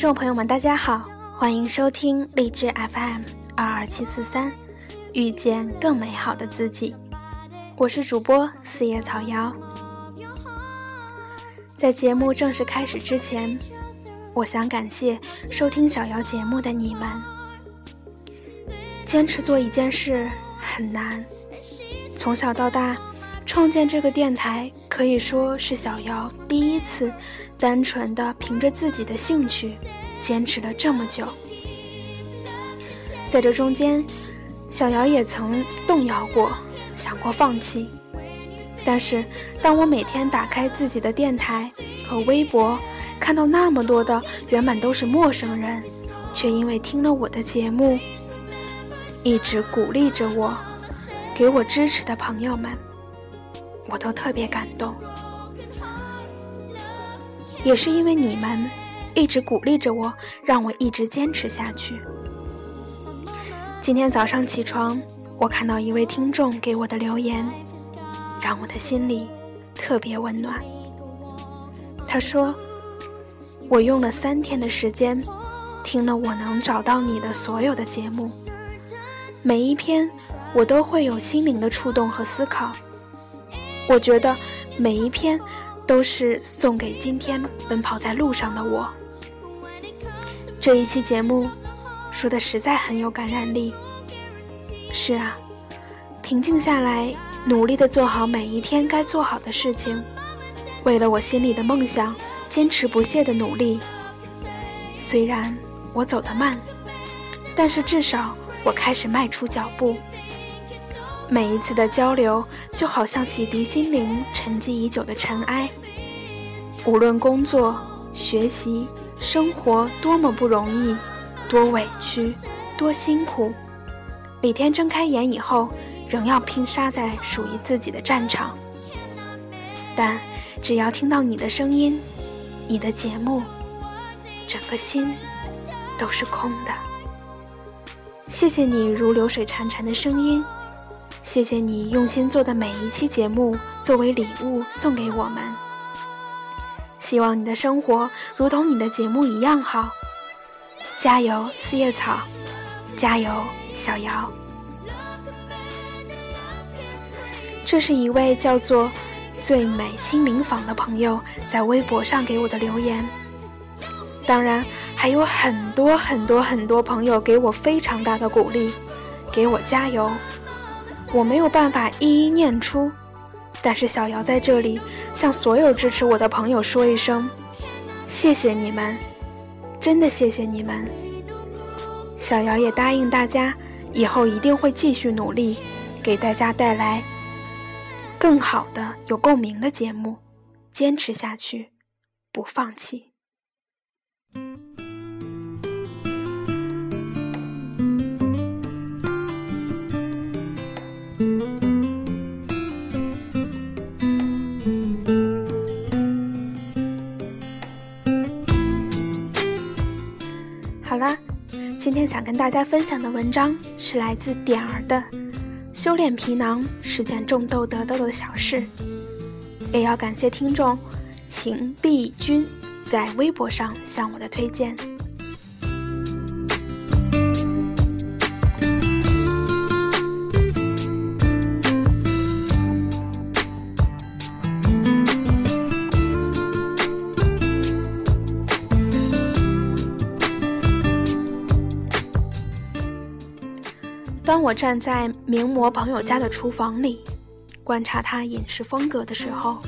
听众朋友们，大家好，欢迎收听励志 FM 二二七四三，遇见更美好的自己。我是主播四叶草瑶。在节目正式开始之前，我想感谢收听小瑶节目的你们。坚持做一件事很难，从小到大。创建这个电台可以说是小姚第一次单纯的凭着自己的兴趣坚持了这么久。在这中间，小姚也曾动摇过，想过放弃。但是，当我每天打开自己的电台和微博，看到那么多的原本都是陌生人，却因为听了我的节目，一直鼓励着我、给我支持的朋友们。我都特别感动，也是因为你们一直鼓励着我，让我一直坚持下去。今天早上起床，我看到一位听众给我的留言，让我的心里特别温暖。他说：“我用了三天的时间，听了我能找到你的所有的节目，每一篇我都会有心灵的触动和思考。”我觉得每一篇都是送给今天奔跑在路上的我。这一期节目说的实在很有感染力。是啊，平静下来，努力的做好每一天该做好的事情，为了我心里的梦想，坚持不懈的努力。虽然我走得慢，但是至少我开始迈出脚步。每一次的交流，就好像洗涤心灵沉积已久的尘埃。无论工作、学习、生活多么不容易，多委屈，多辛苦，每天睁开眼以后，仍要拼杀在属于自己的战场。但只要听到你的声音，你的节目，整个心都是空的。谢谢你如流水潺潺的声音。谢谢你用心做的每一期节目，作为礼物送给我们。希望你的生活如同你的节目一样好。加油，四叶草！加油，小姚！这是一位叫做“最美心灵坊”的朋友在微博上给我的留言。当然，还有很多很多很多朋友给我非常大的鼓励，给我加油。我没有办法一一念出，但是小姚在这里向所有支持我的朋友说一声：谢谢你们，真的谢谢你们。小姚也答应大家，以后一定会继续努力，给大家带来更好的、有共鸣的节目，坚持下去，不放弃。今天想跟大家分享的文章是来自点儿的《修炼皮囊是件种豆得豆的小事》，也要感谢听众秦碧君在微博上向我的推荐。当我站在名模朋友家的厨房里，观察他饮食风格的时候，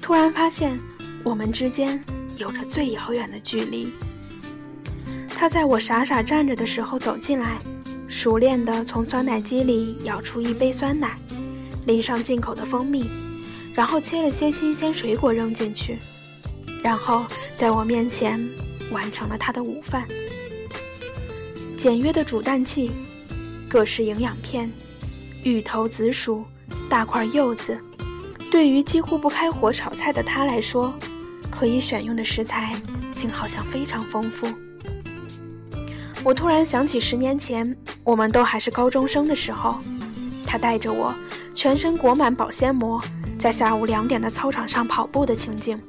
突然发现我们之间有着最遥远的距离。他在我傻傻站着的时候走进来，熟练地从酸奶机里舀出一杯酸奶，淋上进口的蜂蜜，然后切了些新鲜水果扔进去，然后在我面前完成了他的午饭。简约的煮蛋器。各式营养片、芋头、紫薯、大块柚子，对于几乎不开火炒菜的他来说，可以选用的食材竟好像非常丰富。我突然想起十年前，我们都还是高中生的时候，他带着我，全身裹满保鲜膜，在下午两点的操场上跑步的情景。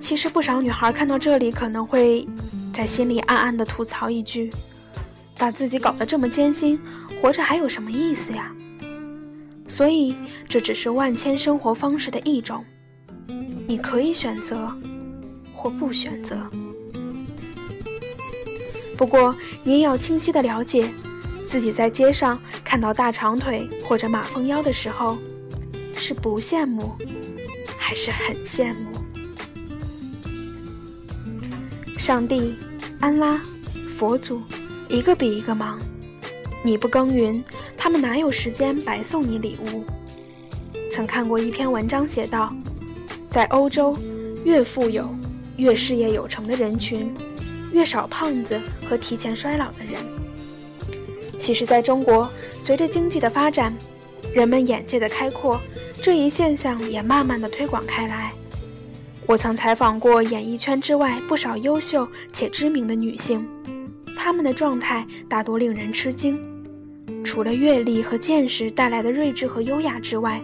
其实不少女孩看到这里，可能会在心里暗暗的吐槽一句：“把自己搞得这么艰辛，活着还有什么意思呀？”所以，这只是万千生活方式的一种，你可以选择，或不选择。不过，你也要清晰的了解，自己在街上看到大长腿或者马蜂腰的时候，是不羡慕，还是很羡慕？上帝、安拉、佛祖，一个比一个忙。你不耕耘，他们哪有时间白送你礼物？曾看过一篇文章，写道，在欧洲，越富有、越事业有成的人群，越少胖子和提前衰老的人。其实，在中国，随着经济的发展，人们眼界的开阔，这一现象也慢慢的推广开来。我曾采访过演艺圈之外不少优秀且知名的女性，她们的状态大多令人吃惊。除了阅历和见识带来的睿智和优雅之外，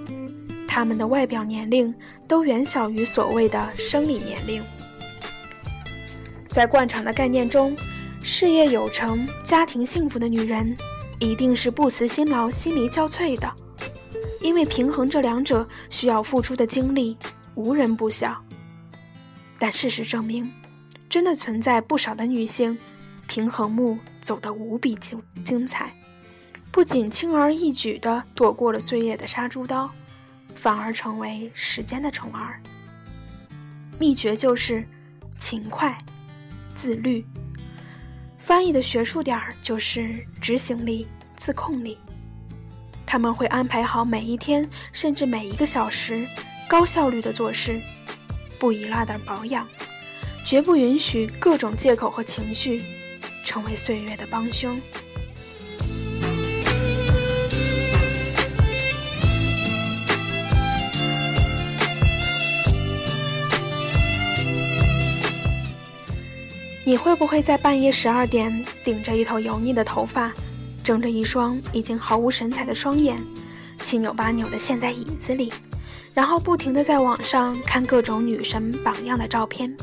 她们的外表年龄都远小于所谓的生理年龄。在惯常的概念中，事业有成、家庭幸福的女人，一定是不辞辛劳、心力交瘁的，因为平衡这两者需要付出的精力，无人不晓。但事实证明，真的存在不少的女性，平衡木走得无比精精彩，不仅轻而易举地躲过了岁月的杀猪刀，反而成为时间的宠儿。秘诀就是勤快、自律。翻译的学术点儿就是执行力、自控力。他们会安排好每一天，甚至每一个小时，高效率地做事。不依赖的保养，绝不允许各种借口和情绪成为岁月的帮凶。你会不会在半夜十二点，顶着一头油腻的头发，睁着一双已经毫无神采的双眼，七扭八扭地陷在椅子里？然后不停地在网上看各种女神榜样的照片，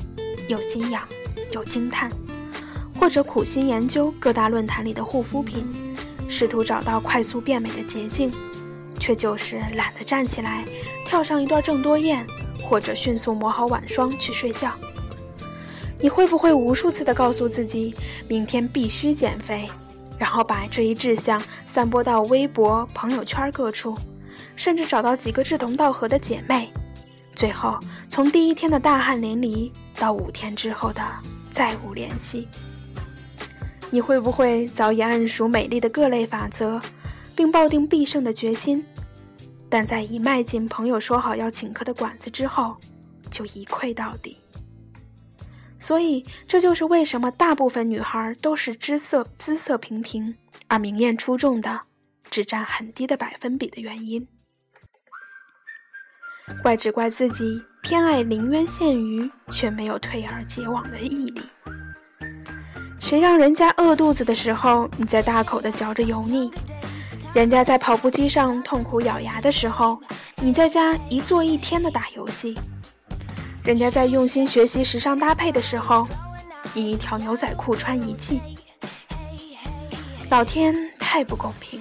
有心痒，有惊叹，或者苦心研究各大论坛里的护肤品，试图找到快速变美的捷径，却就是懒得站起来跳上一段郑多燕，或者迅速抹好晚霜去睡觉。你会不会无数次地告诉自己，明天必须减肥，然后把这一志向散播到微博、朋友圈各处？甚至找到几个志同道合的姐妹，最后从第一天的大汗淋漓到五天之后的再无联系。你会不会早已谙熟美丽的各类法则，并抱定必胜的决心，但在一迈进朋友说好要请客的馆子之后，就一溃到底？所以，这就是为什么大部分女孩都是姿色姿色平平，而明艳出众的只占很低的百分比的原因。怪只怪自己偏爱临渊羡鱼，却没有退而结网的毅力。谁让人家饿肚子的时候，你在大口的嚼着油腻；人家在跑步机上痛苦咬牙的时候，你在家一坐一天的打游戏；人家在用心学习时尚搭配的时候，你一条牛仔裤穿一季。老天太不公平！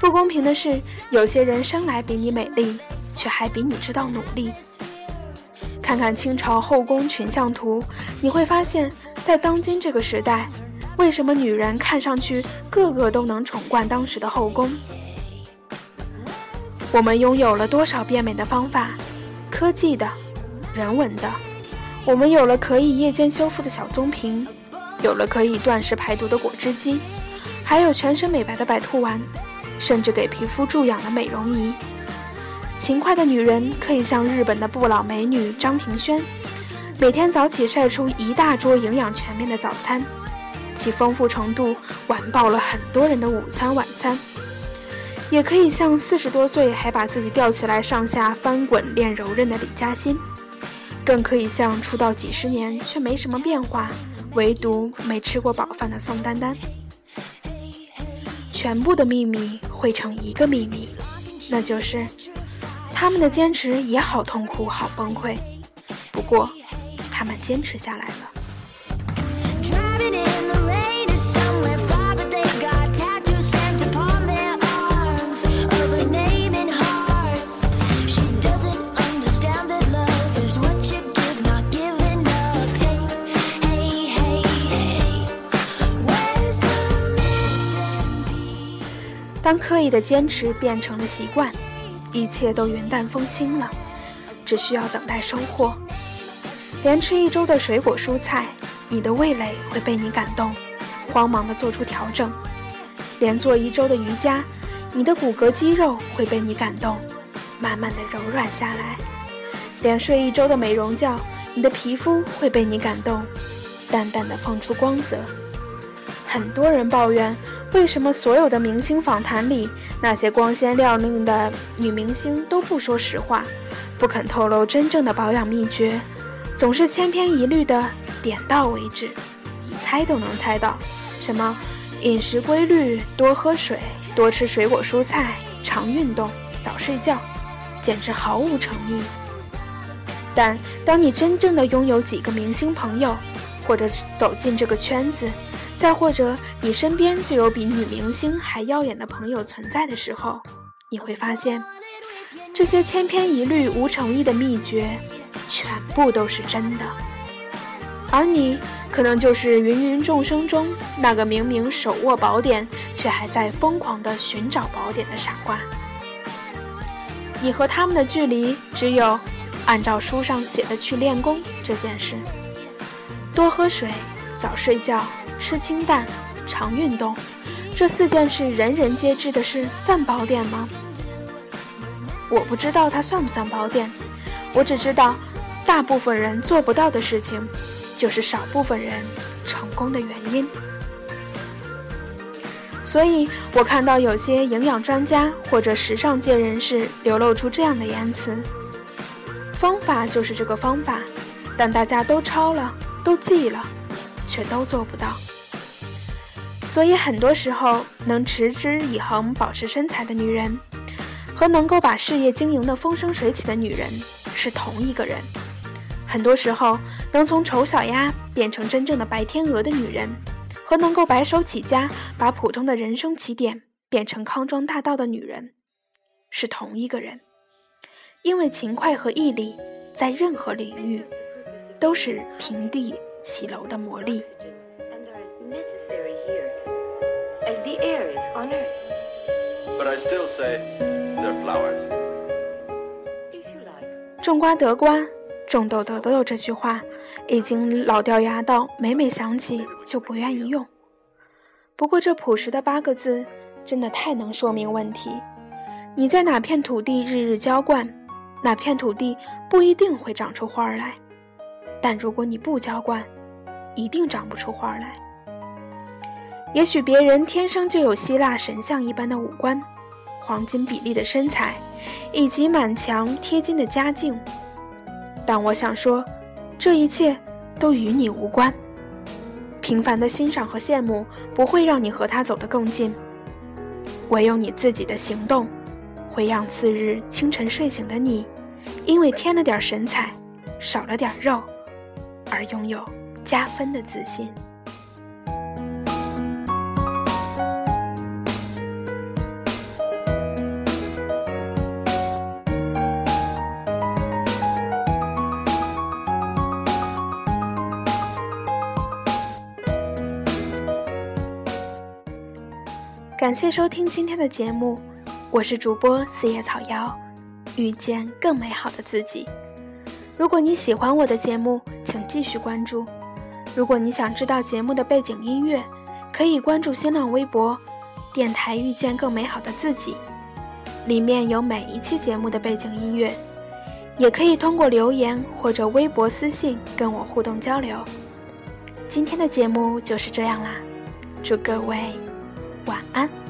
不公平的是，有些人生来比你美丽。却还比你知道努力。看看清朝后宫群像图，你会发现在当今这个时代，为什么女人看上去个个都能宠冠当时的后宫？我们拥有了多少变美的方法？科技的，人文的。我们有了可以夜间修复的小棕瓶，有了可以断食排毒的果汁机，还有全身美白的白兔丸，甚至给皮肤注氧的美容仪。勤快的女人可以像日本的不老美女张庭轩，每天早起晒出一大桌营养全面的早餐，其丰富程度完爆了很多人的午餐晚餐。也可以像四十多岁还把自己吊起来上下翻滚练柔韧的李嘉欣，更可以像出道几十年却没什么变化，唯独没吃过饱饭的宋丹丹。全部的秘密汇成一个秘密，那就是。他们的坚持也好痛苦，好崩溃。不过，他们坚持下来了。当刻意的坚持变成了习惯，一切都云淡风轻了，只需要等待收获。连吃一周的水果蔬菜，你的味蕾会被你感动，慌忙的做出调整；连做一周的瑜伽，你的骨骼肌肉会被你感动，慢慢的柔软下来；连睡一周的美容觉，你的皮肤会被你感动，淡淡的放出光泽。很多人抱怨。为什么所有的明星访谈里，那些光鲜亮丽的女明星都不说实话，不肯透露真正的保养秘诀，总是千篇一律的点到为止？你猜都能猜到，什么饮食规律、多喝水、多吃水果蔬菜、常运动、早睡觉，简直毫无诚意。但当你真正的拥有几个明星朋友，或者走进这个圈子，再或者，你身边就有比女明星还耀眼的朋友存在的时候，你会发现，这些千篇一律、无诚意的秘诀，全部都是真的。而你，可能就是芸芸众生中那个明明手握宝典，却还在疯狂地寻找宝典的傻瓜。你和他们的距离，只有按照书上写的去练功这件事。多喝水，早睡觉。吃清淡，常运动，这四件事人人皆知的事，算宝典吗？我不知道它算不算宝典，我只知道，大部分人做不到的事情，就是少部分人成功的原因。所以我看到有些营养专家或者时尚界人士流露出这样的言辞：方法就是这个方法，但大家都抄了，都记了，却都做不到。所以很多时候，能持之以恒保持身材的女人，和能够把事业经营的风生水起的女人是同一个人。很多时候，能从丑小鸭变成真正的白天鹅的女人，和能够白手起家把普通的人生起点变成康庄大道的女人，是同一个人。因为勤快和毅力，在任何领域，都是平地起楼的魔力。种瓜得瓜，种豆得豆这句话已经老掉牙到每每想起就不愿意用。不过这朴实的八个字真的太能说明问题。你在哪片土地日日浇灌，哪片土地不一定会长出花来。但如果你不浇灌，一定长不出花来。也许别人天生就有希腊神像一般的五官。黄金比例的身材，以及满墙贴金的家境，但我想说，这一切都与你无关。平凡的欣赏和羡慕不会让你和他走得更近，唯有你自己的行动，会让次日清晨睡醒的你，因为添了点神采，少了点肉，而拥有加分的自信。感谢收听今天的节目，我是主播四叶草瑶，遇见更美好的自己。如果你喜欢我的节目，请继续关注。如果你想知道节目的背景音乐，可以关注新浪微博“电台遇见更美好的自己”，里面有每一期节目的背景音乐。也可以通过留言或者微博私信跟我互动交流。今天的节目就是这样啦，祝各位。晚安。